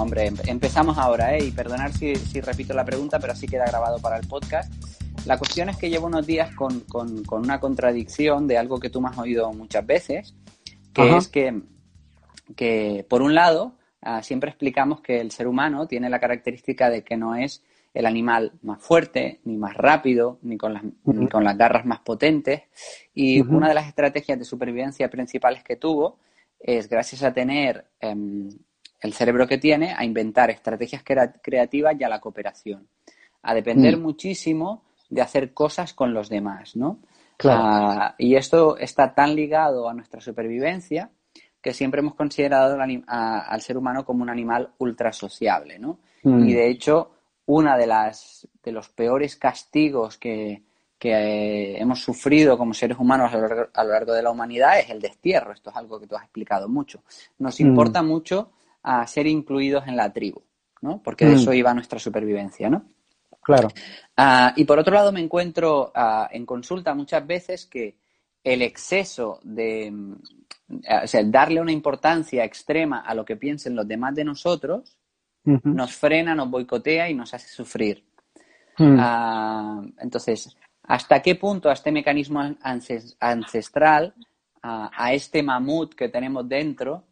No, hombre, em- empezamos ahora, ¿eh? Y perdonar si, si repito la pregunta, pero así queda grabado para el podcast. La cuestión es que llevo unos días con, con- con una contradicción de algo que tú me has oído muchas veces, que Ajá. es que, que, por un lado, ah, siempre explicamos que el ser humano tiene la característica de que no es el animal más fuerte, ni más rápido, ni con las, ni con las garras más potentes. Y una de las estrategias de supervivencia principales que tuvo es, gracias a tener em, el cerebro que tiene, a inventar estrategias crea- creativas y a la cooperación. A depender Mm. muchísimo de hacer cosas con los demás, ¿no? Claro. Ah, y esto está tan ligado a nuestra supervivencia que siempre hemos considerado al, ani- a- al ser humano como un animal ultra sociable, ¿no? Mm. Y de hecho, una de las de los peores castigos que, que, hemos sufrido como seres humanos a lo, largo, a lo largo de la humanidad es el destierro. Esto es algo que tú has explicado mucho. Nos Mm. importa mucho a ser incluidos en la tribu, ¿no? Porque de Mm. eso iba nuestra supervivencia, ¿no? Claro. Ah, y por otro lado, me encuentro ah, en consulta muchas veces que el exceso de, mm, o sea, darle una importancia extrema a lo que piensen los demás de nosotros, nos frena, nos boicotea y nos hace sufrir. Mm. Ah, entonces, ¿hasta qué punto a este mecanismo ances- ancestral, a este mamut que tenemos dentro,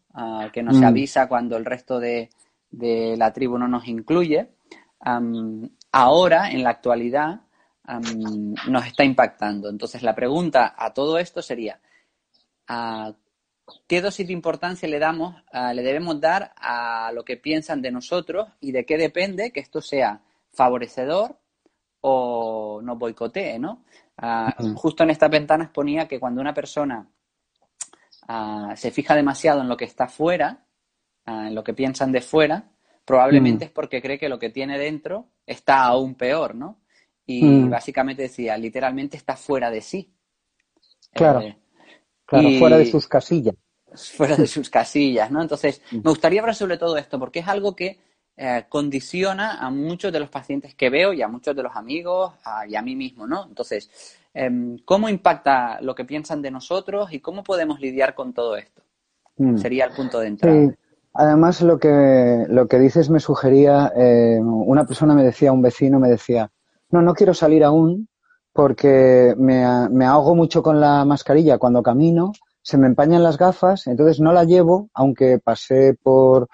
que nos Mm. avisa cuando el resto de, de la tribu no nos incluye, ahora, en la actualidad, nos está impactando? Entonces, la pregunta a todo esto sería, ¿qué dosis de importancia le damos, le debemos dar a lo que piensan de nosotros y de qué depende que esto sea favorecedor o nos boicotee, ¿no? Ah. Justo en estas ventanas ponía que cuando una persona ah, se fija demasiado en lo que está fuera, ah, en lo que piensan de fuera, probablemente Mm. es porque cree que lo que tiene dentro está aún peor, ¿no? Y Mm. básicamente decía, literalmente está fuera de sí. Claro. Eh, Claro, y- fuera de sus casillas. fuera de sus casillas, ¿no? Entonces, Mm. me gustaría hablar sobre todo esto, porque es algo que eh, condiciona a muchos de los pacientes que veo y a muchos de los amigos a- y a mí mismo, ¿no? Entonces, ¿cómo impacta lo que piensan de nosotros y cómo podemos lidiar con todo esto? Mm. Sería el punto de entrada. Sí. Además, lo que, lo que dices me sugería, eh, una persona me decía, un vecino me decía, no, no quiero salir aún porque me, me ahogo mucho con la mascarilla cuando camino, se me empañan las gafas, entonces no la llevo, aunque pasé por,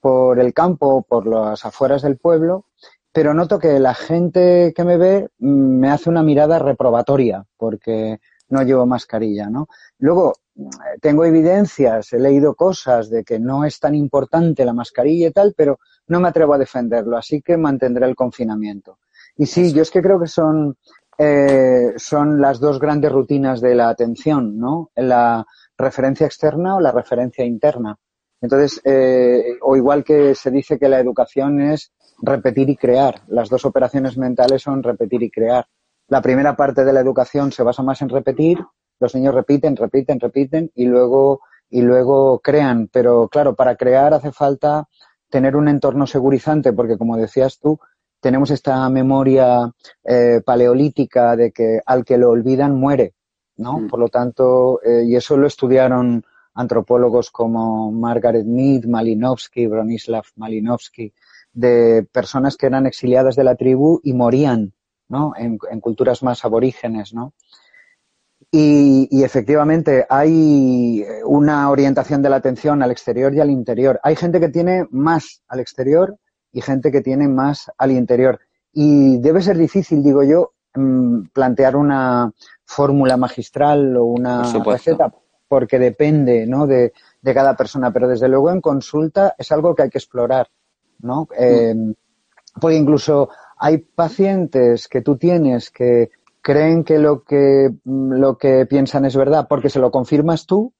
por el campo, por las afueras del pueblo, pero noto que la gente que me ve mm, me hace una mirada reprobatoria porque no llevo mascarilla, ¿no? Luego, eh, tengo evidencias, he leído cosas de que no es tan importante la mascarilla y tal, pero no me atrevo a defenderlo, así que mantendré el confinamiento. Y sí, yo es que creo que son, eh, son las dos grandes rutinas de la atención, ¿no? La referencia externa o la referencia interna. Entonces, eh, o igual que se dice que la educación es repetir y crear, las dos operaciones mentales son repetir y crear. La primera parte de la educación se basa más en repetir, los niños repiten, repiten, repiten y luego, y luego crean. Pero claro, para crear hace falta tener un entorno segurizante, porque como decías tú, tenemos esta memoria eh, paleolítica de que al que lo olvidan muere, ¿no? Mm. Por lo tanto, eh, y eso lo estudiaron antropólogos como Margaret Mead, Malinowski, Bronislav Malinowski, de personas que eran exiliadas de la tribu y morían, ¿no? En, en culturas más aborígenes, ¿no? Y, y, efectivamente hay una orientación de la atención al exterior y al interior. Hay gente que tiene más al exterior y gente que tiene más al interior. Y debe ser difícil, digo yo, mm, plantear una fórmula magistral o una receta, porque depende ¿no? de, de, cada persona. Pero desde luego en consulta es algo que hay que explorar. ¿No? Eh, porque incluso hay pacientes que tú tienes que creen que lo que lo que piensan es verdad porque se lo confirmas tú.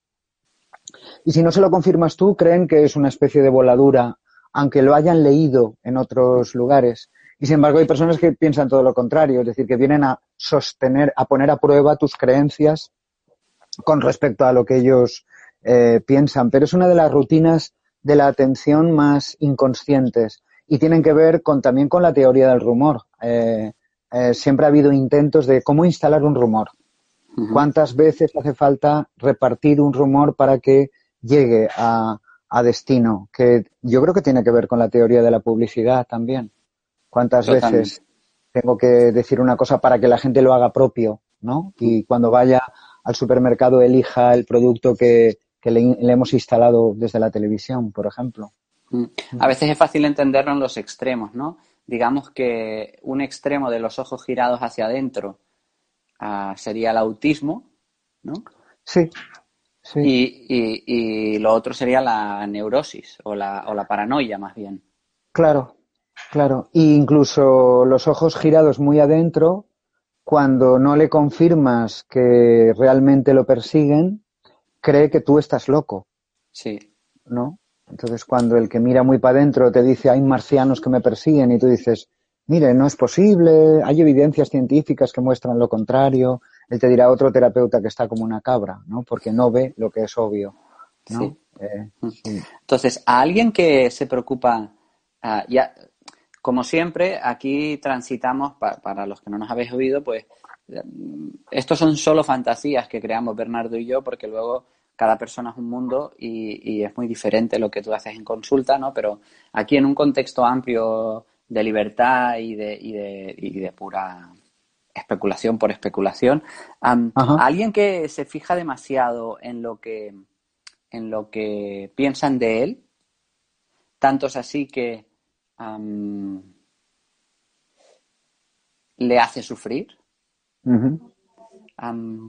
Y si no se lo confirmas tú creen que es una especie de voladura aunque lo hayan leído en otros lugares. Y sin embargo hay personas que piensan todo lo contrario es decir que vienen a sostener a poner a prueba tus creencias con respecto a lo que ellos eh, piensan. Pero es una de las rutinas de la atención más inconscientes y tienen que ver con también con la teoría del rumor eh, eh, siempre ha habido intentos de cómo instalar un rumor. Uh -huh. ¿Cuántas veces hace falta repartir un rumor para que llegue a, a destino, que yo creo que tiene que ver con la teoría de la publicidad también. ¿Cuántas veces tengo que decir una cosa para que la gente lo haga propio, ¿no? Y cuando vaya al supermercado elija el producto que, le, hemos instalado desde la televisión, por ejemplo. Mm. A veces es fácil entenderlo en los extremos, ¿no? Digamos que un extremo de los ojos girados hacia adentro ah, sería el autismo, ¿no? Sí. sí. Y, y, lo otro sería la neurosis o la, o la paranoia, más bien. Claro, claro. E incluso los ojos girados muy adentro, cuando no le confirmas que realmente lo persiguen, cree que tú estás loco. Sí. ¿No? Entonces, cuando el que mira muy para adentro te dice hay marcianos que me persiguen y tú dices, mire, no es posible, hay evidencias científicas que muestran lo contrario, él te dirá otro terapeuta que está como una cabra, ¿no? Porque no ve lo que es obvio. Eh, sí. Entonces, a alguien que se preocupa, ah, ya, como siempre, aquí transitamos, para los que no nos habéis oído, pues estos son solo fantasías que creamos Bernardo y yo, porque luego cada persona es un mundo y, es muy diferente lo que tú haces en consulta, ¿no? Pero aquí en un contexto amplio de libertad y de, y de, y de pura especulación por especulación, alguien que se fija demasiado en lo que en lo que piensan de él, tanto es así que le hace sufrir.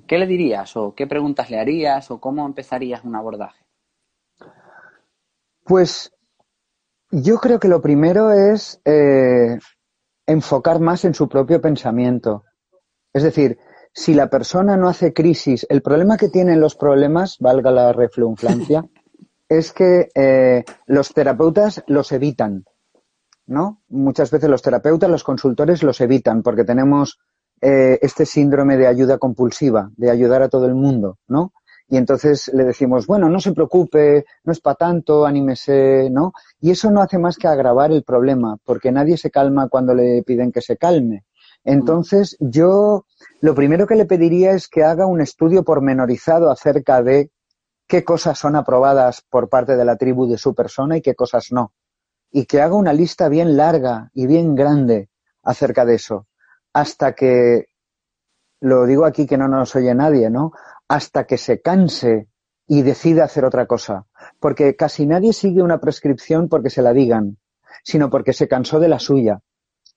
¿Qué le dirías o qué preguntas le harías o cómo empezarías un abordaje? Pues yo creo que lo primero es eh, enfocar más en su propio pensamiento. Es decir, si la persona no hace crisis, el problema que tienen los problemas, valga la reflunflancia, es que eh, los terapeutas los evitan, ¿no? Muchas veces los terapeutas, los consultores los evitan porque tenemos eh, este síndrome de ayuda compulsiva, de ayudar a todo el mundo, ¿no? Y entonces le decimos, bueno, no se preocupe, no es para tanto, anímese, ¿no? Y eso no hace más que agravar el problema, porque nadie se calma cuando le piden que se calme. Entonces, yo lo primero que le pediría es que haga un estudio pormenorizado acerca de qué cosas son aprobadas por parte de la tribu de su persona y qué cosas no. Y que haga una lista bien larga y bien grande acerca de eso hasta que, lo digo aquí que no nos oye nadie, ¿no? Hasta que se canse y decida hacer otra cosa. Porque casi nadie sigue una prescripción porque se la digan, sino porque se cansó de la suya.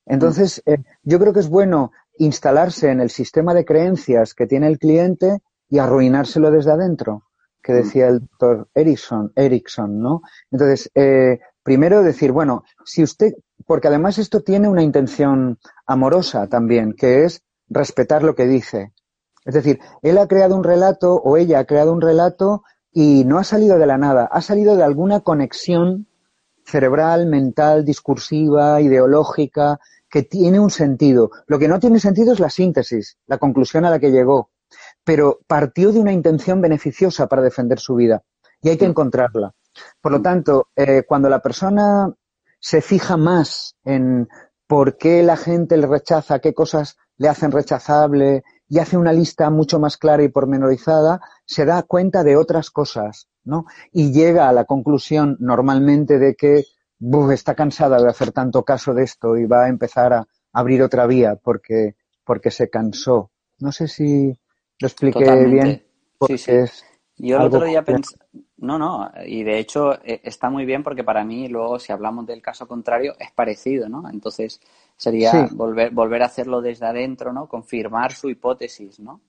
Entonces, eh, yo creo que es bueno instalarse en el sistema de creencias que tiene el cliente y arruinárselo desde adentro, que decía el doctor Erickson, Erickson ¿no? Entonces, eh, primero decir, bueno, si usted, porque además esto tiene una intención amorosa también, que es respetar lo que dice. Es decir, él ha creado un relato o ella ha creado un relato y no ha salido de la nada, ha salido de alguna conexión cerebral, mental, discursiva, ideológica, que tiene un sentido. Lo que no tiene sentido es la síntesis, la conclusión a la que llegó, pero partió de una intención beneficiosa para defender su vida y hay que encontrarla. Por lo tanto, eh, cuando la persona se fija más en por qué la gente le rechaza, qué cosas le hacen rechazable y hace una lista mucho más clara y pormenorizada, se da cuenta de otras cosas, ¿no? Y llega a la conclusión normalmente de que está cansada de hacer tanto caso de esto y va a empezar a abrir otra vía porque, porque se cansó. No sé si lo expliqué bien. Sí, sí. Yo el otro día pensé, no, no, y de hecho eh, está muy bien porque para mí luego si hablamos del caso contrario es parecido, ¿no? Entonces sería volver, volver a hacerlo desde adentro, ¿no? Confirmar su hipótesis, ¿no?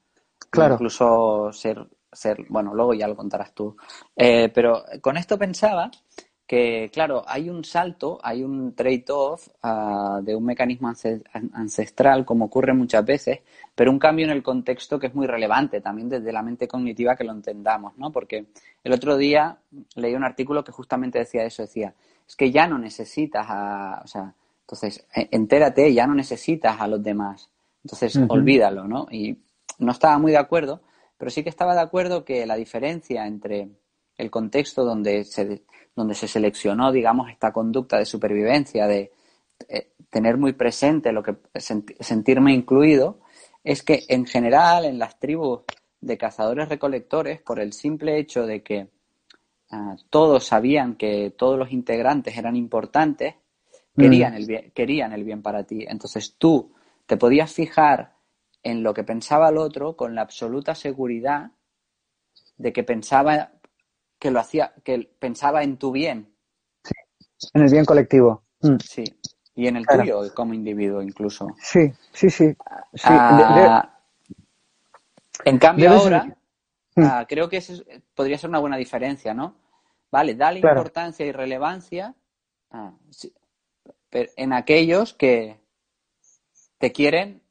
Claro. Incluso ser, ser, bueno, luego ya lo contarás tú. Eh, pero con esto pensaba que, claro, hay un salto, hay un trade-off ah, de un mecanismo ancestral, como ocurre muchas veces, pero un cambio en el contexto que es muy relevante también desde la mente cognitiva que lo entendamos, ¿no? Porque el otro día leí un artículo que justamente decía eso, decía, es que ya no necesitas a, o sea, entonces, e, entérate, ya no necesitas a los demás. Entonces, olvídalo, ¿no? Y no estaba muy de acuerdo, pero sí que estaba de acuerdo que la diferencia entre el contexto donde se, donde se seleccionó, digamos, esta conducta de supervivencia, de eh, tener muy presente lo que sentirme incluido, es que en general en las tribus de cazadores recolectores, por el simple hecho de que ah, todos sabían que todos los integrantes eran importantes, querían, mm. el bien, querían el bien para ti. Entonces tú te podías fijar en lo que pensaba el otro con la absoluta seguridad de que pensaba que lo hacía, que pensaba en tu bien. Sí, en el bien colectivo. Mm. Sí, y en el tuyo como individuo incluso. Sí, sí, sí. Ah, en cambio ahora, ah, creo que eso podría ser una buena diferencia, ¿no? Vale, dale importancia y relevancia ah, en aquellos que te quieren,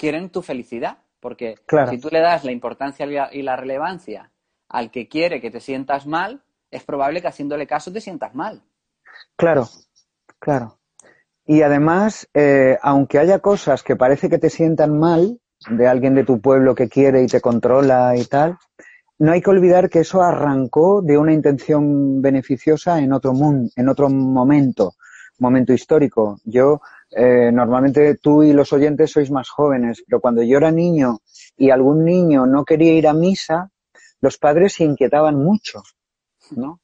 quieren tu felicidad. Porque si tú le das la importancia y la relevancia al que quiere que te sientas mal, es probable que haciéndole caso te sientas mal. Claro, claro. Y además, eh, aunque haya cosas que parece que te sientan mal de alguien de tu pueblo que quiere y te controla y tal, no hay que olvidar que eso arrancó de una intención beneficiosa en otro mundo, en otro momento, momento histórico. Yo eh, normalmente tú y los oyentes sois más jóvenes, pero cuando yo era niño y algún niño no quería ir a misa, los padres se inquietaban mucho, ¿no?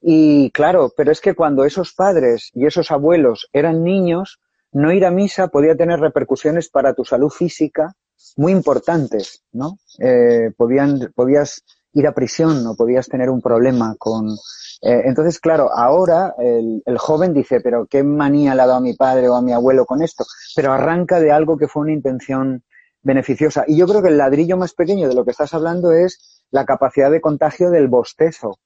Y claro, pero es que cuando esos padres y esos abuelos eran niños, no ir a misa podía tener repercusiones para tu salud física muy importantes, ¿no? Eh, podían, podías ir a prisión o podías tener un problema con, eh, entonces, claro, ahora el, joven dice, pero qué manía le ha dado a mi padre o a mi abuelo con esto, pero arranca de algo que fue una intención beneficiosa. Y yo creo que el ladrillo más pequeño de lo que estás hablando es la capacidad de contagio del bostezo.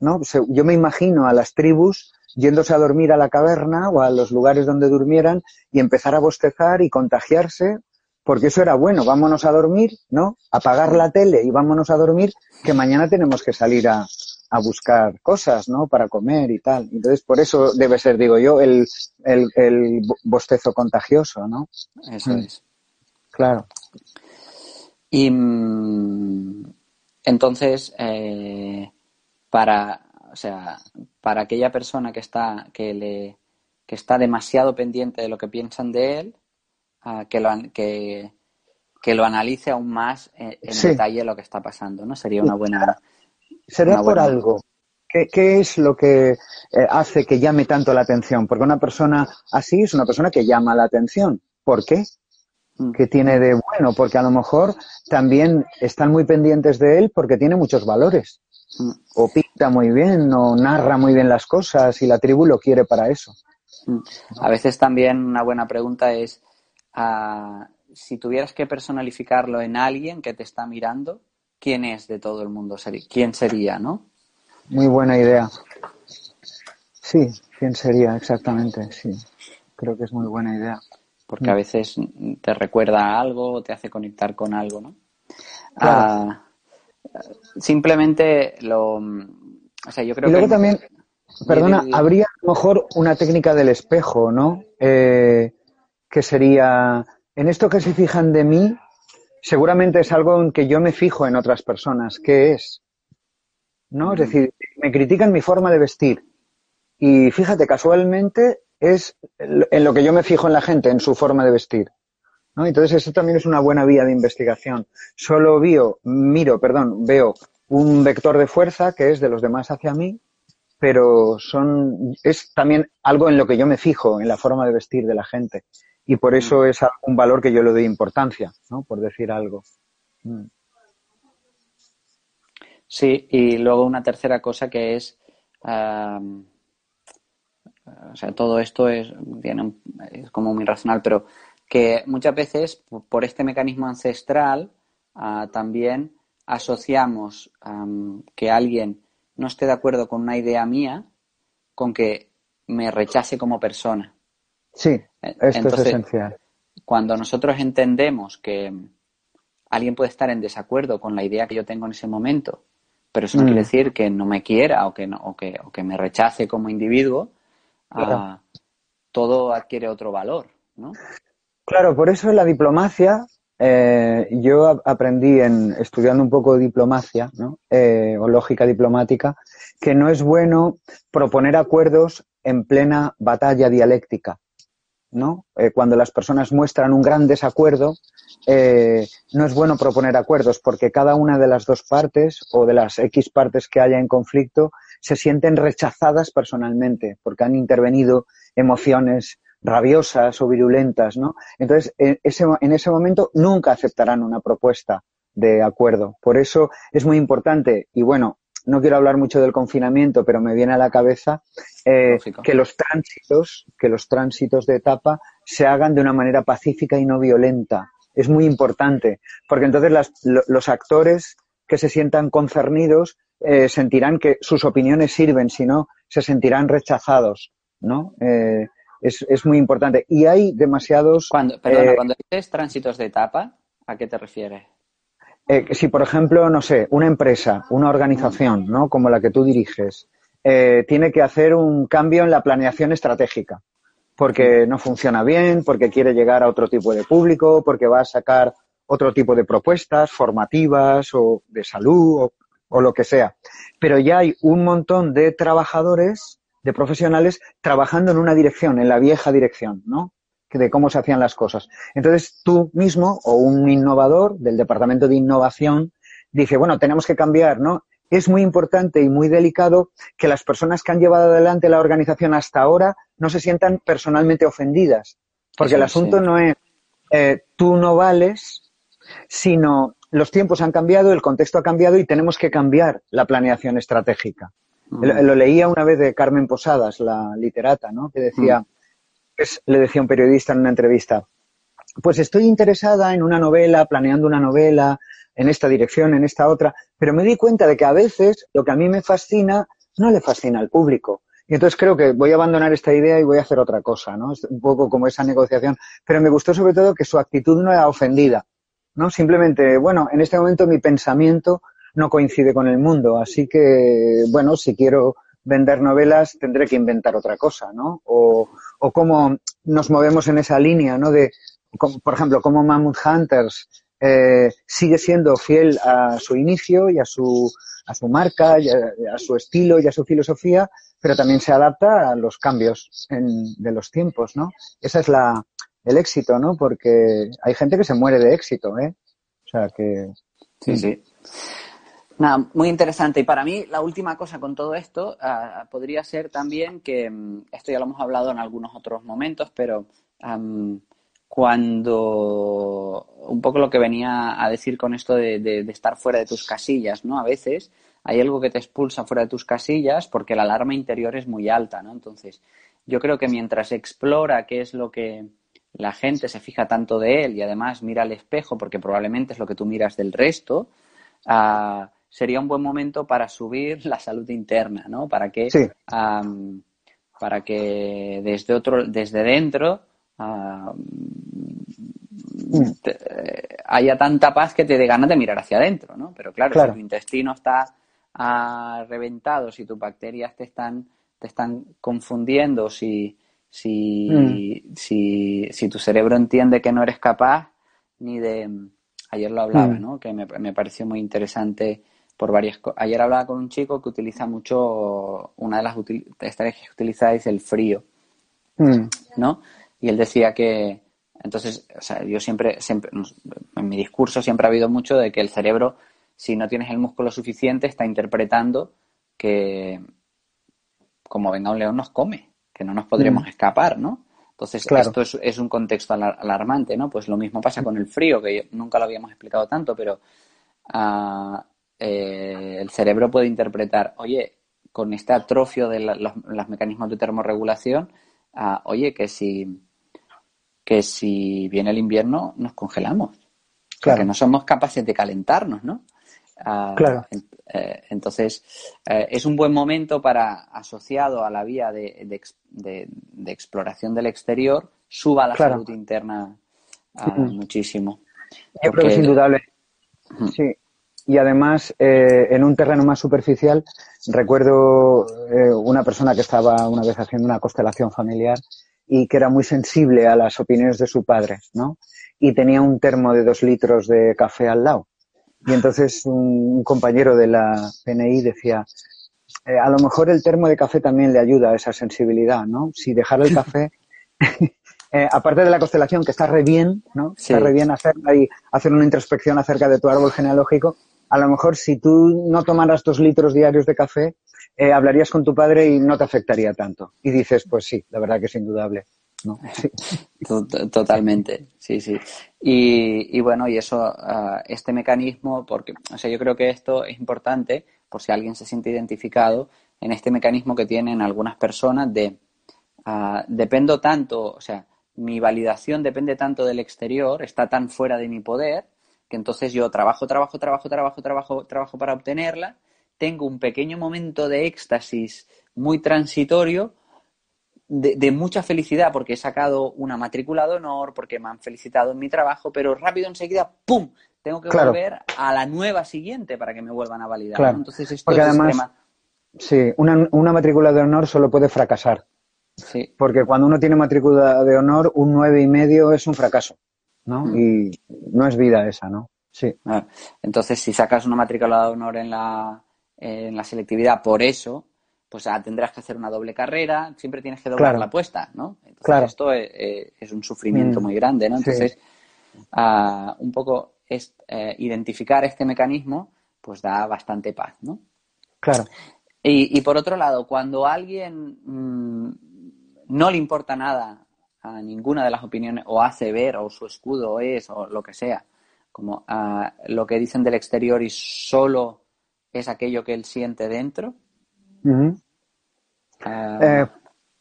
¿no? Yo me imagino a las tribus yéndose a dormir a la caverna o a los lugares donde durmieran y empezar a bostezar y contagiarse, porque eso era bueno, vámonos a dormir, ¿no? Apagar la tele y vámonos a dormir, que mañana tenemos que salir a, a buscar cosas, ¿no? Para comer y tal. Entonces, por eso debe ser, digo yo, el, el, el bostezo contagioso, ¿no? Eso mm. es. Claro. Y mm, entonces, eh, para, o sea, para aquella persona que está, que le, que está demasiado pendiente de lo que piensan de él, ah, que lo, que, que lo analice aún más en, detalle lo que está pasando, ¿no? Sería una buena será por algo. ¿Qué, es lo que eh, hace que llame tanto la atención? Porque una persona así es una persona que llama la atención. ¿Por qué? Mm. ¿Qué tiene de bueno? Porque a lo mejor también están muy pendientes de él porque tiene muchos valores. Mm. O pinta muy bien, o narra muy bien las cosas y la tribu lo quiere para eso. Mm. A veces también una buena pregunta es, ah, si tuvieras que personalificarlo en alguien que te está mirando, quién es de todo el mundo, quién sería, ¿no? Muy buena idea. Sí, quién sería exactamente, sí. Creo que es muy buena idea. Porque a veces te recuerda algo o te hace conectar con algo, ¿no? Ah, simplemente lo. O sea, yo creo y luego también, perdona, habría a lo mejor una técnica del espejo, ¿no? Eh, que sería, en esto que se fijan de mí, seguramente es algo en que yo me fijo en otras personas. ¿Qué es? ¿No? Es decir, me critican mi forma de vestir. Y fíjate, casualmente es en lo que yo me fijo en la gente, en su forma de vestir. ¿no? Entonces, eso también es una buena vía de investigación. Solo veo, miro, perdón, veo un vector de fuerza que es de los demás hacia mí, pero son, es también algo en lo que yo me fijo, en la forma de vestir de la gente y por eso mm. es un valor que yo le doy importancia, ¿no? Por decir algo. Mm. Sí, y luego una tercera cosa que es, o sea, todo esto es, es como muy racional, pero que muchas veces por este mecanismo ancestral ah, también asociamos que alguien no esté de acuerdo con una idea mía con que me rechace como persona. Sí, eh, esto es esencial. Cuando nosotros entendemos que alguien puede estar en desacuerdo con la idea que yo tengo en ese momento, pero eso no quiere mm. decir que no me quiera o que, no, o que, o que me rechace como individuo, ah, todo adquiere otro valor, ¿no? Claro, por eso en la diplomacia, eh, yo aprendí en estudiando un poco de diplomacia, ¿no? Eh, o lógica diplomática, que no es bueno proponer acuerdos en plena batalla dialéctica. ¿no? Eh, cuando las personas muestran un gran desacuerdo, eh, no es bueno proponer acuerdos porque cada una de las dos partes o de las X partes que haya en conflicto se sienten rechazadas personalmente porque han intervenido emociones rabiosas o virulentas, ¿no? Entonces, en ese, en ese momento nunca aceptarán una propuesta de acuerdo. Por eso es muy importante, y bueno, no quiero hablar mucho del confinamiento, pero me viene a la cabeza eh, que los tránsitos, que los tránsitos de etapa se hagan de una manera pacífica y no violenta. Es muy importante, porque entonces las, los actores que se sientan concernidos eh, sentirán que sus opiniones sirven, si no, se sentirán rechazados, ¿no? Eh, es, es, muy importante. Y hay demasiados... Cuando, perdona, cuando dices tránsitos de etapa, ¿a qué te refieres? Eh, si, por ejemplo, no sé, una empresa, una organización, ¿no? Como la que tú diriges, eh, tiene que hacer un cambio en la planeación estratégica, porque no funciona bien, porque quiere llegar a otro tipo de público, porque va a sacar otro tipo de propuestas formativas o de salud o, o lo que sea. Pero ya hay un montón de trabajadores, de profesionales, trabajando en una dirección, en la vieja dirección, ¿no? de cómo se hacían las cosas. Entonces tú mismo o un innovador del departamento de innovación dice, bueno, tenemos que cambiar, ¿no? Es muy importante y muy delicado que las personas que han llevado adelante la organización hasta ahora no se sientan personalmente ofendidas, porque el asunto no es eh, tú no vales, sino los tiempos han cambiado, el contexto ha cambiado y tenemos que cambiar la planeación estratégica. Lo, leía una vez de Carmen Posadas, la literata, ¿no? Que decía, le decía un periodista en una entrevista, pues estoy interesada en una novela, planeando una novela, en esta dirección, en esta otra, pero me di cuenta de que a veces lo que a mí me fascina no le fascina al público. Y entonces creo que voy a abandonar esta idea y voy a hacer otra cosa, ¿no? Es un poco como esa negociación. Pero me gustó sobre todo que su actitud no era ofendida, ¿no? Simplemente, bueno, en este momento mi pensamiento no coincide con el mundo, así que, bueno, si quiero vender novelas tendré que inventar otra cosa, ¿no? O, o cómo nos movemos en esa línea, ¿no? De, por ejemplo, cómo Mammoth Hunters eh, sigue siendo fiel a su inicio y a su, a su marca, y a, su estilo y a su filosofía, pero también se adapta a los cambios en, de los tiempos, ¿no? Esa es la, el éxito, ¿no? Porque hay gente que se muere de éxito, ¿eh? O sea que... Sí, sí. Nada, muy interesante. Y para mí, la última cosa con todo esto uh, podría ser también que, um, esto ya lo hemos hablado en algunos otros momentos, pero um, cuando un poco lo que venía a decir con esto de, de, de, estar fuera de tus casillas, ¿no? A veces hay algo que te expulsa fuera de tus casillas porque la alarma interior es muy alta, ¿no? Entonces, yo creo que mientras explora qué es lo que la gente se fija tanto de él y además mira al espejo porque probablemente es lo que tú miras del resto, uh, sería un buen momento para subir la salud interna, ¿no? Para que, sí. um, para que desde otro, desde dentro te, eh, haya tanta paz que te dé ganas de mirar hacia adentro, ¿no? Pero claro, claro. si tu intestino está uh, reventado, si tus bacterias te están, te están confundiendo, si, si, mm. si, si tu cerebro entiende que no eres capaz ni de ayer lo hablaba, mm. ¿no? Que me, me, pareció muy interesante por varias cosas. Ayer hablaba con un chico que utiliza mucho, una de las util estrategias que utiliza es el frío, mm. ¿no? Y él decía que, entonces, o sea, yo siempre, siempre, en mi discurso siempre ha habido mucho de que el cerebro, si no tienes el músculo suficiente, está interpretando que, como venga un león, nos come, que no nos podremos mm. escapar, ¿no? Entonces, claro. esto es, es, un contexto alarmante, ¿no? Pues lo mismo pasa con el frío, que nunca lo habíamos explicado tanto, pero uh, eh, el cerebro puede interpretar, oye, con este atrofio de la, los, los, mecanismos de termorregulación, uh, oye, que si, que si viene el invierno nos congelamos. Claro. Porque no somos capaces de calentarnos, ¿no? Claro. Eh, entonces, eh, es un buen momento para, asociado a la vía de, de, de, de exploración del exterior, suba la claro. salud interna uh, mm. muchísimo. Yo creo que es indudable. Sí, y además eh, en un terreno más superficial recuerdo una persona que estaba una vez haciendo una constelación familiar y que era muy sensible a las opiniones de su padre, ¿no? Y tenía un termo de dos litros de café al lado. Y entonces un, compañero de la PNI decía, eh, a lo mejor el termo de café también le ayuda a esa sensibilidad, ¿no? Si dejar el café eh, aparte de la constelación, que está re bien, ¿no? Está re bien hacer, hacer una introspección acerca de tu árbol genealógico, a lo mejor si tú no tomaras dos litros diarios de café, eh, hablarías con tu padre y no te afectaría tanto. Y dices, pues sí, la verdad que es indudable. ¿No? Totalmente, sí, sí. Y, bueno, y eso, ah, este mecanismo, porque, o sea, yo creo que esto es importante, por si alguien se siente identificado, en este mecanismo que tienen algunas personas de, uh, dependo tanto, o sea, mi validación depende tanto del exterior, está tan fuera de mi poder, que entonces yo trabajo, trabajo, trabajo, trabajo, trabajo, trabajo para obtenerla, tengo un pequeño momento de éxtasis muy transitorio, de, mucha felicidad porque he sacado una matrícula de honor, porque me han felicitado en mi trabajo, pero rápido enseguida, ¡pum! Tengo que volver a la nueva siguiente para que me vuelvan a validar. Entonces esto porque además, Sí, una, una matrícula de honor solo puede fracasar. Sí. Porque cuando uno tiene matrícula de honor, un nueve y medio es un fracaso, ¿no? Mm. Y no es vida esa, ¿no? Sí. Ah, entonces, si sacas una matrícula de honor en la, en la selectividad por eso, pues ah, tendrás que hacer una doble carrera, siempre tienes que doblar la apuesta, ¿no? Entonces, claro. esto es, un sufrimiento mm. muy grande, ¿no? Entonces, ah, un poco es, eh, identificar este mecanismo, pues da bastante paz, ¿no? Claro. Y, por otro lado, cuando a alguien mm, no le importa nada a ninguna de las opiniones, o hace ver, o su escudo es, o lo que sea, como a lo que dicen del exterior y solo es aquello que él siente dentro. Eh,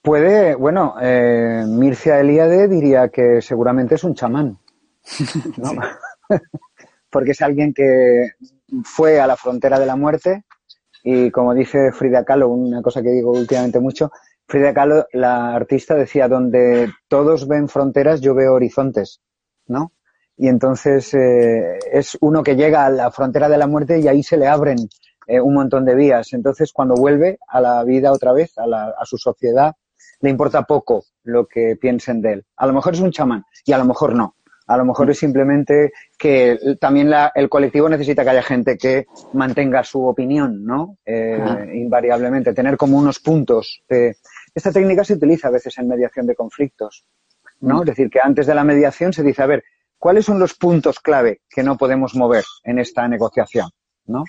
puede, bueno, eh, Mircea Eliade diría que seguramente es un chamán, porque es alguien que fue a la frontera de la muerte y como dice Frida Kahlo, una cosa que digo últimamente mucho, Frida Kahlo, la artista, decía, donde todos ven fronteras, yo veo horizontes, ¿no? Y entonces eh, es uno que llega a la frontera de la muerte y ahí se le abren eh, un montón de vías. Entonces, cuando vuelve a la vida otra vez, a, la, a su sociedad, le importa poco lo que piensen de él. A lo mejor es un chamán y a lo mejor no. A lo mejor es simplemente que también el colectivo necesita que haya gente que mantenga su opinión, ¿no? Eh, invariablemente, tener como unos puntos. Esta técnica se utiliza a veces en mediación de conflictos, ¿no? Mm. Es decir, que antes de la mediación se dice, a ver, ¿cuáles son los puntos clave que no podemos mover en esta negociación, ¿no?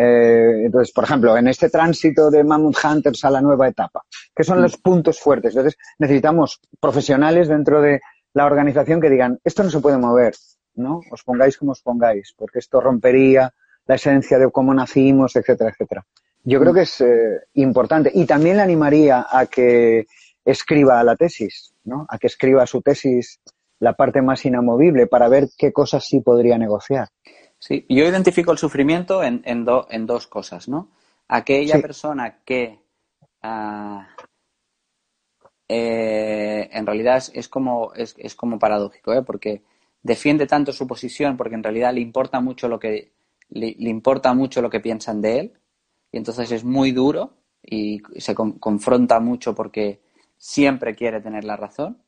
Eh, entonces, por ejemplo, en este tránsito de Mammoth Hunters a la nueva etapa, ¿qué son mm. los puntos fuertes? Entonces, necesitamos profesionales dentro de la organización que digan, esto no se puede mover, ¿no? Os pongáis como os pongáis, porque esto rompería la esencia de cómo nacimos, etcétera, etcétera. Yo creo que es eh, importante. Y también le animaría a que escriba la tesis, ¿no? A que escriba su tesis la parte más inamovible para ver qué cosas sí podría negociar. Sí, yo identifico el sufrimiento en, en, en dos cosas, ¿no? Aquella persona que ah, eh, en realidad es, como, es, es, como paradójico, ¿eh? porque defiende tanto su posición porque en realidad le importa mucho lo que le, importa mucho lo que piensan de él y entonces es muy duro y se confronta mucho porque siempre quiere tener la razón.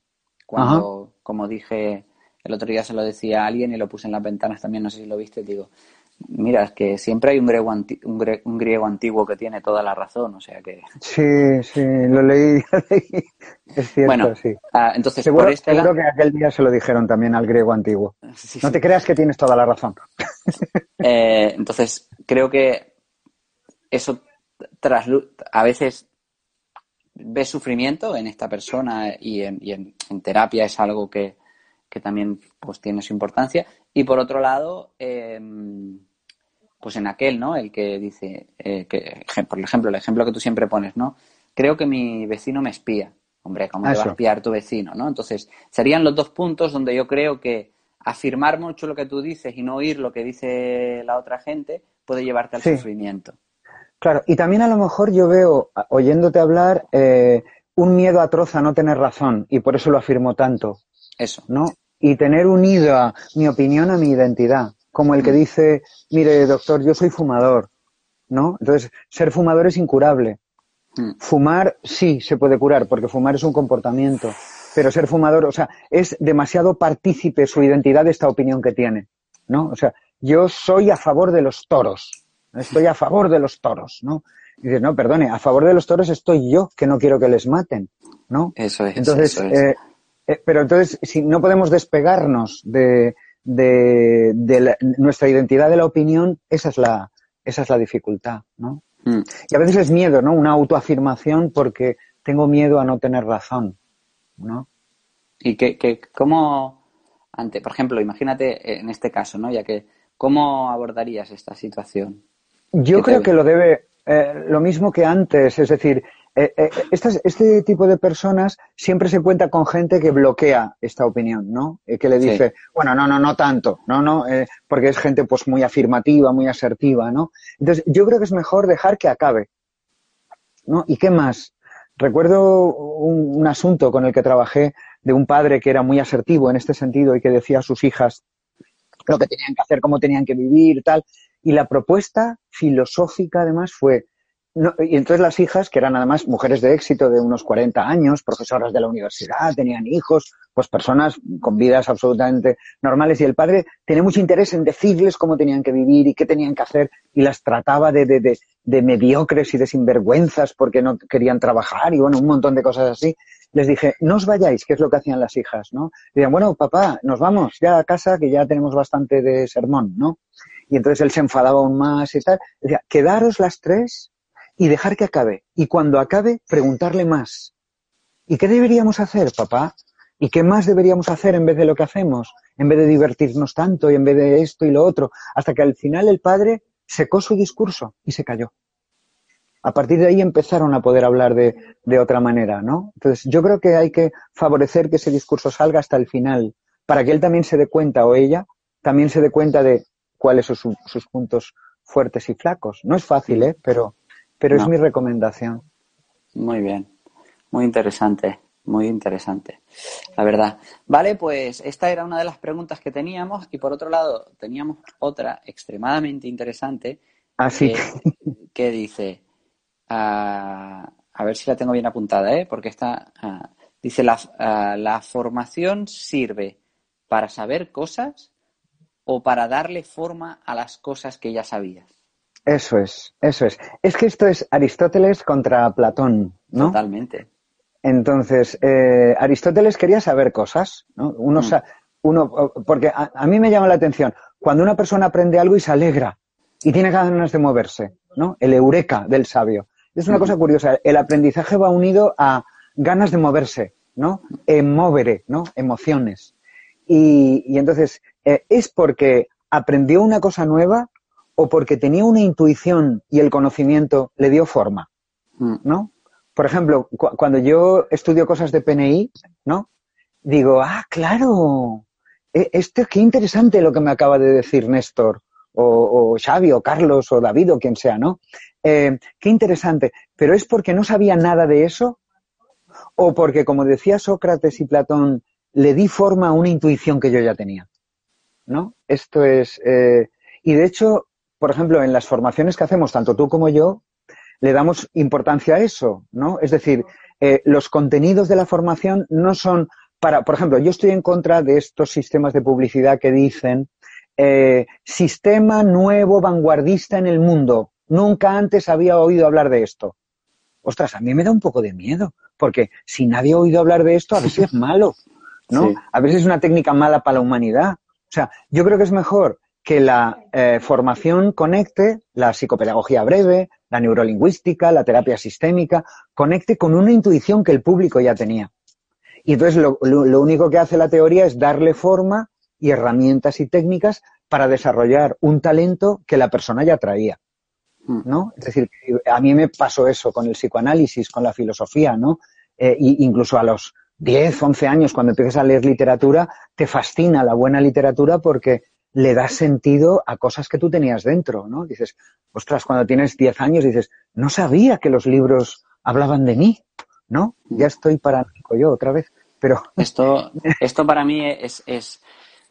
Cuando, como dije el otro día se lo decía a alguien y lo puse en las ventanas también, no sé si lo viste, digo, Mira, es que siempre hay un griego, un, griego antiguo que tiene toda la razón, o sea que... Sí, sí, lo leí, es cierto, bueno, sí. Ah, entonces, seguro, por este que aquel día se lo dijeron también al griego antiguo. no te creas que tienes toda la razón. Eh, entonces, creo que eso a veces ves sufrimiento en esta persona y en, terapia es algo que, que también pues tiene su importancia. Y por otro lado, eh, pues en aquel, ¿no? El que dice, eh, que, por ejemplo, el ejemplo que tú siempre pones, ¿no? Creo que mi vecino me espía. Hombre, ¿cómo te va a espiar tu vecino, no? Entonces, serían los dos puntos donde yo creo que afirmar mucho lo que tú dices y no oír lo que dice la otra gente puede llevarte al sufrimiento. Claro, y también a lo mejor yo veo, oyéndote hablar, eh, un miedo atroz a no tener razón y por eso lo afirmo tanto. Eso. ¿No? Y tener unida mi opinión a mi identidad como el que dice, mire, doctor, yo soy fumador, ¿no? Entonces, ser fumador es incurable. Mm. Fumar sí se puede curar, porque fumar es un comportamiento, pero ser fumador, o sea, es demasiado partícipe su identidad de esta opinión que tiene, ¿no? O sea, yo soy a favor de los toros, estoy a favor de los toros, ¿no? Y dices, no, perdone, a favor de los toros estoy yo, que no quiero que les maten, ¿no? Eso es. Entonces, eso es. Eh, Eh, pero entonces, si no podemos despegarnos de, de, nuestra identidad de la opinión, esa es la, esa es la dificultad, ¿no? Mm. Y a veces es miedo, ¿no? Una autoafirmación porque tengo miedo a no tener razón, ¿no? Y que, que cómo, ante, por ejemplo, imagínate en este caso, ¿no? Ya que, ¿cómo abordarías esta situación? Yo creo que lo debe, eh, lo mismo que antes, es decir, eh, eh, este tipo de personas siempre se cuenta con gente que bloquea esta opinión, ¿no? que le dice, bueno, no, no, no tanto, no, no, porque es gente pues muy afirmativa, muy asertiva, ¿no? Entonces, yo creo que es mejor dejar que acabe, ¿no? ¿Y qué más? Recuerdo un, asunto con el que trabajé de un padre que era muy asertivo en este sentido y que decía a sus hijas lo que tenían que hacer, cómo tenían que vivir, tal. Y la propuesta filosófica, además, fue y entonces las hijas, que eran además mujeres de éxito de unos 40 años, profesoras de la universidad, tenían hijos, pues personas con vidas absolutamente normales, y el padre tenía mucho interés en decirles cómo tenían que vivir y qué tenían que hacer, y las trataba de, de, de, mediocres y de sinvergüenzas porque no querían trabajar, y bueno, un montón de cosas así. Les dije, no os vayáis, que es lo que hacían las hijas, ¿no? Decían, bueno, papá, nos vamos ya a casa, que ya tenemos bastante de sermón, ¿no? Y entonces él se enfadaba aún más y tal. Decía, quedaros las tres y dejar que acabe. Y cuando acabe, preguntarle más. ¿Y qué deberíamos hacer, papá? ¿Y qué más deberíamos hacer en vez de lo que hacemos? En vez de divertirnos tanto y en vez de esto y lo otro. Hasta que al final el padre secó su discurso y se cayó. A partir de ahí empezaron a poder hablar de, de otra manera, ¿no? Entonces, yo creo que hay que favorecer que ese discurso salga hasta el final, para que él también se dé cuenta, o ella, también se dé cuenta de cuáles son sus puntos fuertes y flacos. No es fácil, ¿eh? Pero, pero es mi recomendación. Muy bien, muy interesante, muy interesante, la verdad. Vale, pues esta era una de las preguntas que teníamos y por otro lado teníamos otra extremadamente interesante. Ah, sí. Que, dice, ah, a ver si la tengo bien apuntada, ¿eh? porque está, ah, dice, la, la formación sirve para saber cosas o para darle forma a las cosas que ya sabías. Eso es, eso es. Es que esto es Aristóteles contra Platón, ¿no? Totalmente. Entonces, eh, Aristóteles quería saber cosas, ¿no? Uno, mm. uno porque a, mí me llama la atención cuando una persona aprende algo y se alegra y tiene ganas de moverse, ¿no? El eureka del sabio. Es una mm. cosa curiosa. El aprendizaje va unido a ganas de moverse, ¿no? Emovere, ¿no? Emociones. Y, y entonces, eh, es porque aprendió una cosa nueva o porque tenía una intuición y el conocimiento le dio forma, mm. ¿no? Por ejemplo, cuando yo estudio cosas de PNI, ¿no? Digo, ah, claro, e, este, qué interesante lo que me acaba de decir Néstor, o, Xavi, o Carlos, o David, o quien sea, ¿no? Eh, qué interesante. Pero es porque no sabía nada de eso, o porque, como decía Sócrates y Platón, le di forma a una intuición que yo ya tenía, ¿no? Esto es, eh, y de hecho, por ejemplo, en las formaciones que hacemos, tanto tú como yo, le damos importancia a eso, ¿no? Es decir, eh, los contenidos de la formación no son para, por ejemplo, yo estoy en contra de estos sistemas de publicidad que dicen eh, sistema nuevo vanguardista en el mundo. Nunca antes había oído hablar de esto. Ostras, a mí me da un poco de miedo, porque si nadie ha oído hablar de esto, a veces es malo, ¿no? A veces es una técnica mala para la humanidad. O sea, yo creo que es mejor que la eh, formación conecte la psicopedagogía breve, la neurolingüística, la terapia sistémica, conecte con una intuición que el público ya tenía. Y entonces lo, único que hace la teoría es darle forma y herramientas y técnicas para desarrollar un talento que la persona ya traía. ¿no? Es decir, a mí me pasó eso con el psicoanálisis, con la filosofía, ¿no? Eh, incluso a los 10, 11 años, cuando empiezas a leer literatura, te fascina la buena literatura porque le das sentido a cosas que tú tenías dentro, ¿no? Dices, ostras, cuando tienes 10 años dices, no sabía que los libros hablaban de mí, ¿no? Ya estoy paranoico yo otra vez, pero... Esto, esto para mí es, es,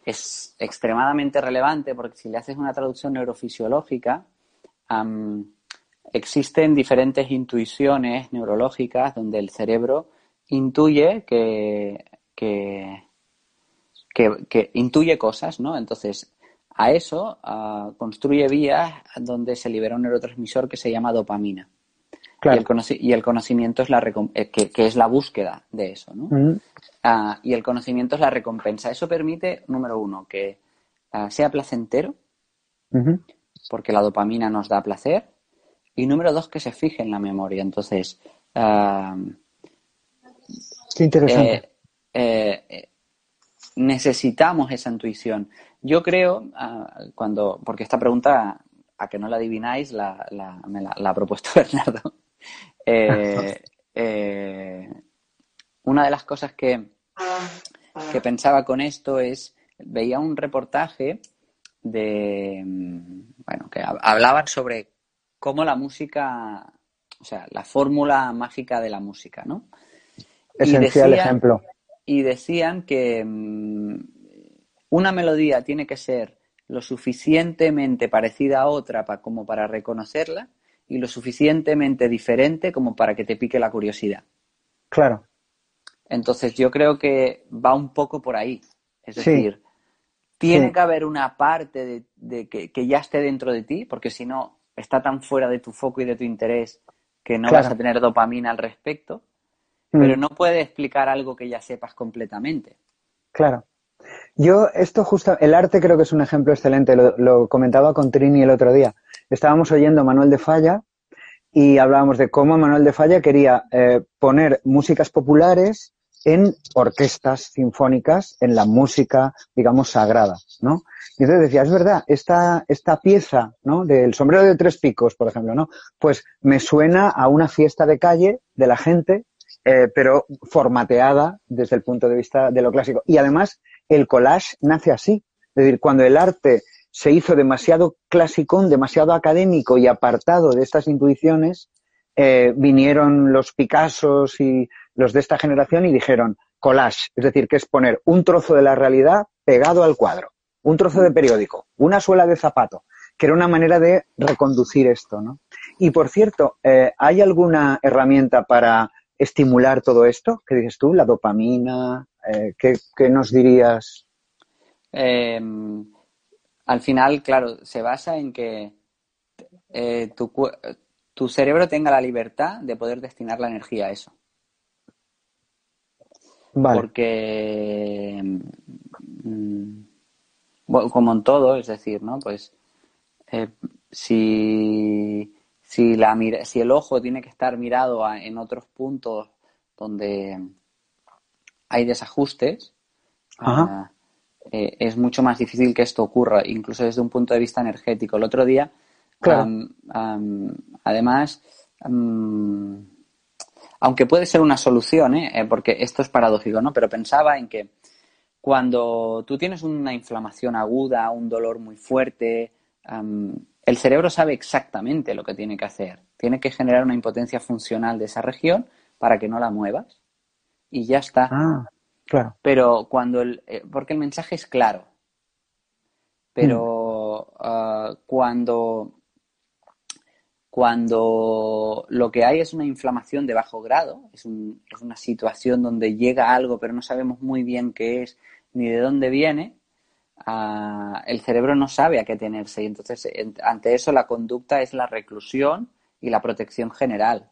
es extremadamente relevante porque si le haces una traducción neurofisiológica, existen diferentes intuiciones neurológicas donde el cerebro intuye que, que que, intuye cosas, ¿no? Entonces, a eso construye vías donde se libera un neurotransmisor que se llama dopamina. Y, el y, el conocimiento es la eh, que, es la búsqueda de eso, ¿no? Ah, y el conocimiento es la recompensa. Eso permite, número uno, que ah, sea placentero, porque la dopamina nos da placer. Y número dos, que se fije en la memoria. Entonces, ah, Qué interesante. Eh, eh, necesitamos esa intuición. Yo creo, cuando, porque esta pregunta, a que no la adivináis, la, me la, ha propuesto Bernardo. Eh, una de las cosas que, que pensaba con esto es, veía un reportaje de, bueno, que hablaban sobre cómo la música, o sea, la fórmula mágica de la música, ¿no? Esencial ejemplo. Y decían que mm, una melodía tiene que ser lo suficientemente parecida a otra como para reconocerla y lo suficientemente diferente como para que te pique la curiosidad. Claro. Entonces yo creo que va un poco por ahí. Es decir, tiene que haber una parte de, que, ya esté dentro de ti, porque si no, está tan fuera de tu foco y de tu interés que no vas a tener dopamina al respecto, mm. pero no puede explicar algo que ya sepas completamente. Claro. Yo, esto justo, el arte creo que es un ejemplo excelente, lo, comentaba con Trini el otro día. Estábamos oyendo Manuel de Falla y hablábamos de cómo Manuel de Falla quería eh, poner músicas populares en orquestas sinfónicas, en la música, digamos, sagrada, ¿no? Y entonces decía, es verdad, esta, esta pieza, ¿no? Del sombrero de tres picos, por ejemplo, ¿no? Pues me suena a una fiesta de calle de la gente, eh, pero formateada desde el punto de vista de lo clásico. Y además, el collage nace así. Es decir, cuando el arte se hizo demasiado clásico, demasiado académico y apartado de estas intuiciones, eh, vinieron los Picassos y los de esta generación y dijeron collage, es decir, que es poner un trozo de la realidad pegado al cuadro, un trozo de periódico, una suela de zapato, que era una manera de reconducir esto, ¿no? Y por cierto, eh, ¿hay alguna herramienta para estimular todo esto? ¿Qué dices tú? ¿La dopamina? Eh, ¿qué, nos dirías? Em, al final, claro, se basa en que eh, tu, tu cerebro tenga la libertad de poder destinar la energía a eso. Porque, mm, como en todo, es decir, ¿no? Pues eh, si, si, la, si el ojo tiene que estar mirado en otros puntos donde hay desajustes, ah, eh, es mucho más difícil que esto ocurra, incluso desde un punto de vista energético. El otro día, además, aunque puede ser una solución, ¿eh? ¿eh? porque esto es paradójico, ¿no? Pero pensaba en que cuando tú tienes una inflamación aguda, un dolor muy fuerte, el cerebro sabe exactamente lo que tiene que hacer. Tiene que generar una impotencia funcional de esa región para que no la muevas. Y ya está. Ah, claro. Pero cuando el. Eh, porque el mensaje es claro. Pero mm. ah, cuando cuando lo que hay es una inflamación de bajo grado, es, una situación donde llega algo pero no sabemos muy bien qué es ni de dónde viene, el cerebro no sabe a qué tenerse y entonces ante eso la conducta es la reclusión y la protección general.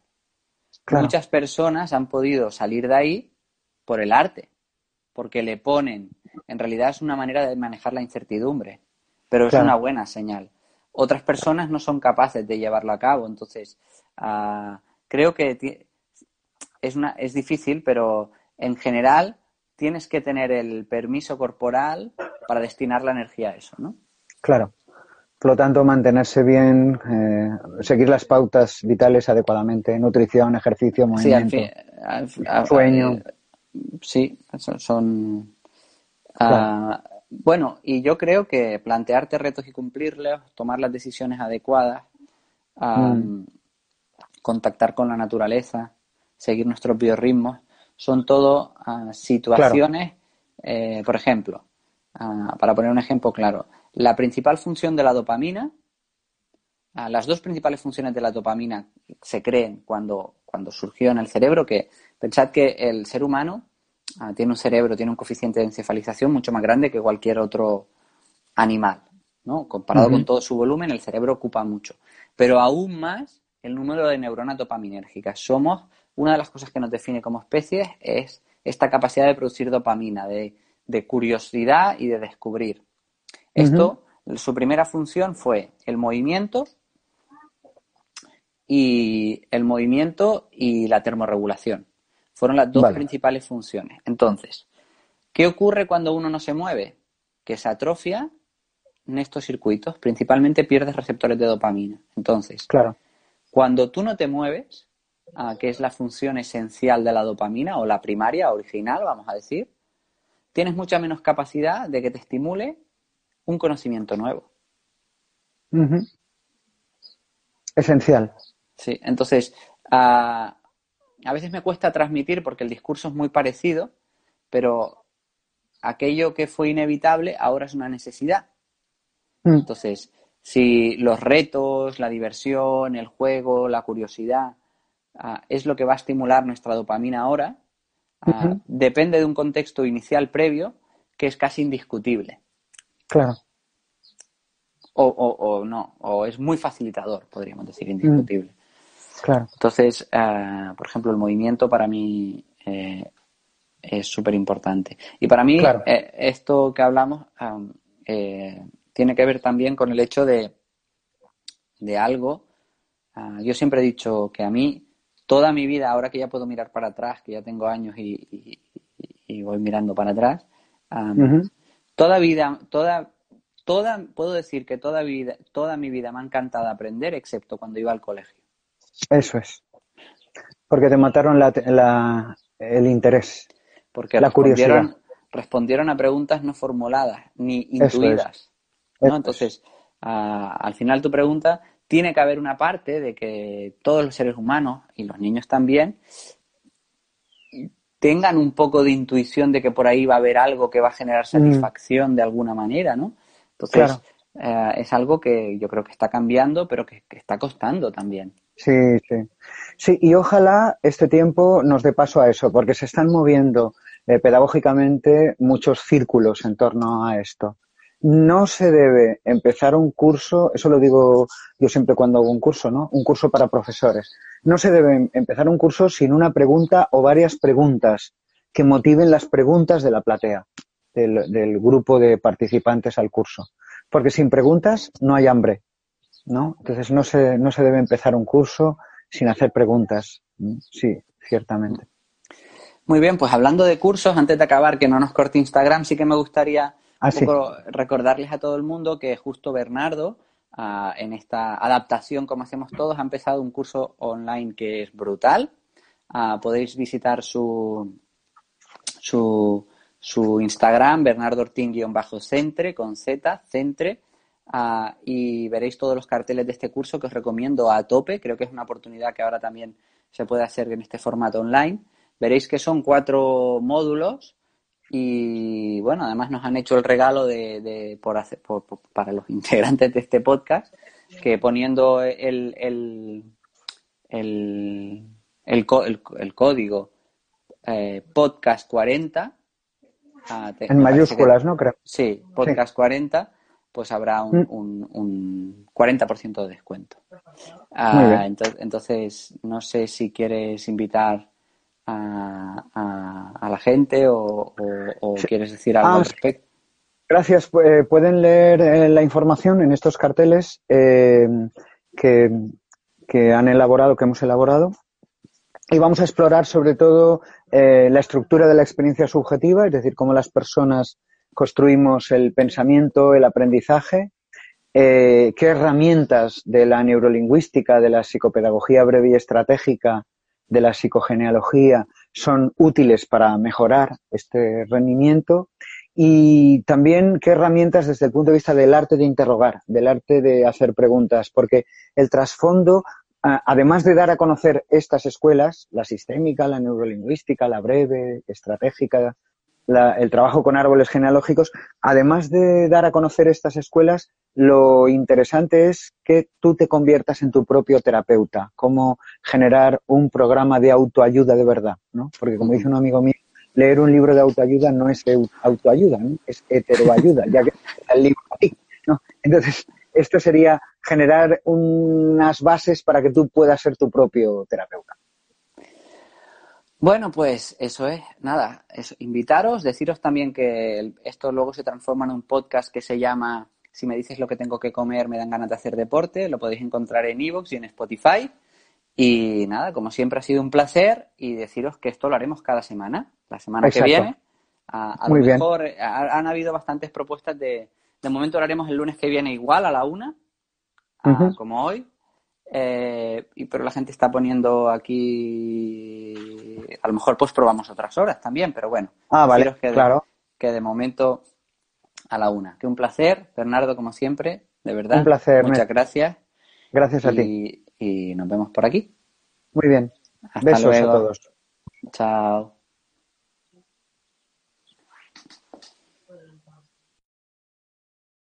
Muchas personas han podido salir de ahí por el arte, porque le ponen, en realidad es una manera de manejar la incertidumbre, pero es una buena señal otras personas no son capaces de llevarlo a cabo. Entonces, ah, creo que es, una, es difícil, pero en general tienes que tener el permiso corporal para destinar la energía a eso, ¿no? Claro. Por lo tanto, mantenerse bien, eh, seguir las pautas vitales adecuadamente, nutrición, ejercicio, movimiento, sueño. Eh, sí, son, ah, bueno, y yo creo que plantearte retos y cumplirlos, tomar las decisiones adecuadas, mm. contactar con la naturaleza, seguir nuestros biorritmos, son todo ah, situaciones, eh, por ejemplo, ah, para poner un ejemplo claro, la principal función de la dopamina, ah, las dos principales funciones de la dopamina se creen cuando, cuando surgió en el cerebro, que pensad que el ser humano tiene un cerebro, tiene un coeficiente de encefalización mucho más grande que cualquier otro animal, ¿no? Comparado con todo su volumen, el cerebro ocupa mucho. Pero aún más el número de neuronas dopaminérgicas. Somos, una de las cosas que nos define como especie es esta capacidad de producir dopamina, de, curiosidad y de descubrir. Esto, su primera función fue el movimiento y el movimiento y la termorregulación. Fueron las dos principales funciones. Entonces, ¿qué ocurre cuando uno no se mueve? Que se atrofia en estos circuitos, principalmente pierdes receptores de dopamina. Entonces, claro. cuando tú no te mueves, que es la función esencial de la dopamina o la primaria, original, vamos a decir, tienes mucha menos capacidad de que te estimule un conocimiento nuevo. Esencial. Sí, entonces, a veces me cuesta transmitir porque el discurso es muy parecido, pero aquello que fue inevitable ahora es una necesidad. Mm. Entonces, si los retos, la diversión, el juego, la curiosidad Ah, es lo que va a estimular nuestra dopamina ahora, ah, depende de un contexto inicial previo que es casi indiscutible. Claro. O, no, o es muy facilitador, podríamos decir, indiscutible. Mm. Claro. Entonces, ah, por ejemplo, el movimiento para mí eh, es súper importante. Y para mí, eh, esto que hablamos eh, tiene que ver también con el hecho de, de algo. yo siempre he dicho que a mí toda mi vida, ahora que ya puedo mirar para atrás, que ya tengo años y, voy mirando para atrás, toda vida, toda, toda, puedo decir que toda vida, toda mi vida me ha encantado aprender, excepto cuando iba al colegio. Eso es. Porque te mataron el interés. Porque la respondieron, respondieron a preguntas no formuladas ni intuidas. Entonces, al final tu pregunta tiene que haber una parte de que todos los seres humanos, y los niños también, tengan un poco de intuición de que por ahí va a haber algo que va a generar mm. satisfacción de alguna manera, ¿no? Entonces, eh, es algo que yo creo que está cambiando, pero que, está costando también. Sí, sí. Sí, y ojalá este tiempo nos dé paso a eso, porque se están moviendo eh, pedagógicamente muchos círculos en torno a esto no se debe empezar un curso, eso lo digo yo siempre cuando hago un curso, ¿no? Un curso para profesores. No se debe empezar un curso sin una pregunta o varias preguntas que motiven las preguntas de la platea, del, grupo de participantes al curso. Porque sin preguntas no hay hambre, ¿no? Entonces no se, no se debe empezar un curso sin hacer preguntas. Sí, ciertamente. Muy bien, pues hablando de cursos, antes de acabar, que no nos corte Instagram, sí que me gustaría Ah, recordarles a todo el mundo que justo Bernardo, ah, en esta adaptación como hacemos todos, ha empezado un curso online que es brutal. Ah, podéis visitar su, su, su Instagram, Bernardo Ortín-centre, con Z, centre, y veréis todos los carteles de este curso que os recomiendo a tope. Creo que es una oportunidad que ahora también se puede hacer en este formato online. Veréis que son cuatro módulos y bueno, además nos han hecho el regalo de, por hacer, para los integrantes de este podcast, que poniendo el, el, el, el, código eh, podcast 40. Ah, en mayúsculas, ¿no? Creo. Sí, podcast 40, pues habrá un, mm. un, un 40% de descuento. Ah, entonces, entonces, no sé si quieres invitar a, la gente o, quieres decir algo al ah, respecto? Gracias. Eh, pueden leer eh, la información en estos carteles eh, que, que, han elaborado, que hemos elaborado. Y vamos a explorar sobre todo la estructura de la experiencia subjetiva, es decir, cómo las personas construimos el pensamiento, el aprendizaje, qué herramientas de la neurolingüística, de la psicopedagogía breve y estratégica de la psicogenealogía son útiles para mejorar este rendimiento y también qué herramientas desde el punto de vista del arte de interrogar, del arte de hacer preguntas, porque el trasfondo, además de dar a conocer estas escuelas, la sistémica, la neurolingüística, la breve, estratégica, el trabajo con árboles genealógicos, además de dar a conocer estas escuelas, lo interesante es que tú te conviertas en tu propio terapeuta, cómo generar un programa de autoayuda de verdad, ¿no? Porque como dice un amigo mío, leer un libro de autoayuda no es autoayuda, es heteroayuda, ya que el libro ti, ¿no? Entonces, esto sería generar unas bases para que tú puedas ser tu propio terapeuta. Bueno, pues eso es, nada, eso, invitaros, deciros también que esto luego se transforma en un podcast que se llama Si me dices lo que tengo que comer, me dan ganas de hacer deporte, lo podéis encontrar en Evox y en Spotify. Y nada, como siempre ha sido un placer y deciros que esto lo haremos cada semana, la semana que viene. A, lo mejor han habido bastantes propuestas de, de momento lo haremos el lunes que viene igual a la una, como hoy. Eh, y, pero la gente está poniendo aquí, a lo mejor pues probamos otras horas también, pero bueno. Ah, vale, que claro. que de momento a la una. Que un placer, Bernardo, como siempre, de verdad. Un placer. Muchas gracias. Gracias a ti. Y nos vemos por aquí. Muy bien. Besos a todos. Chao.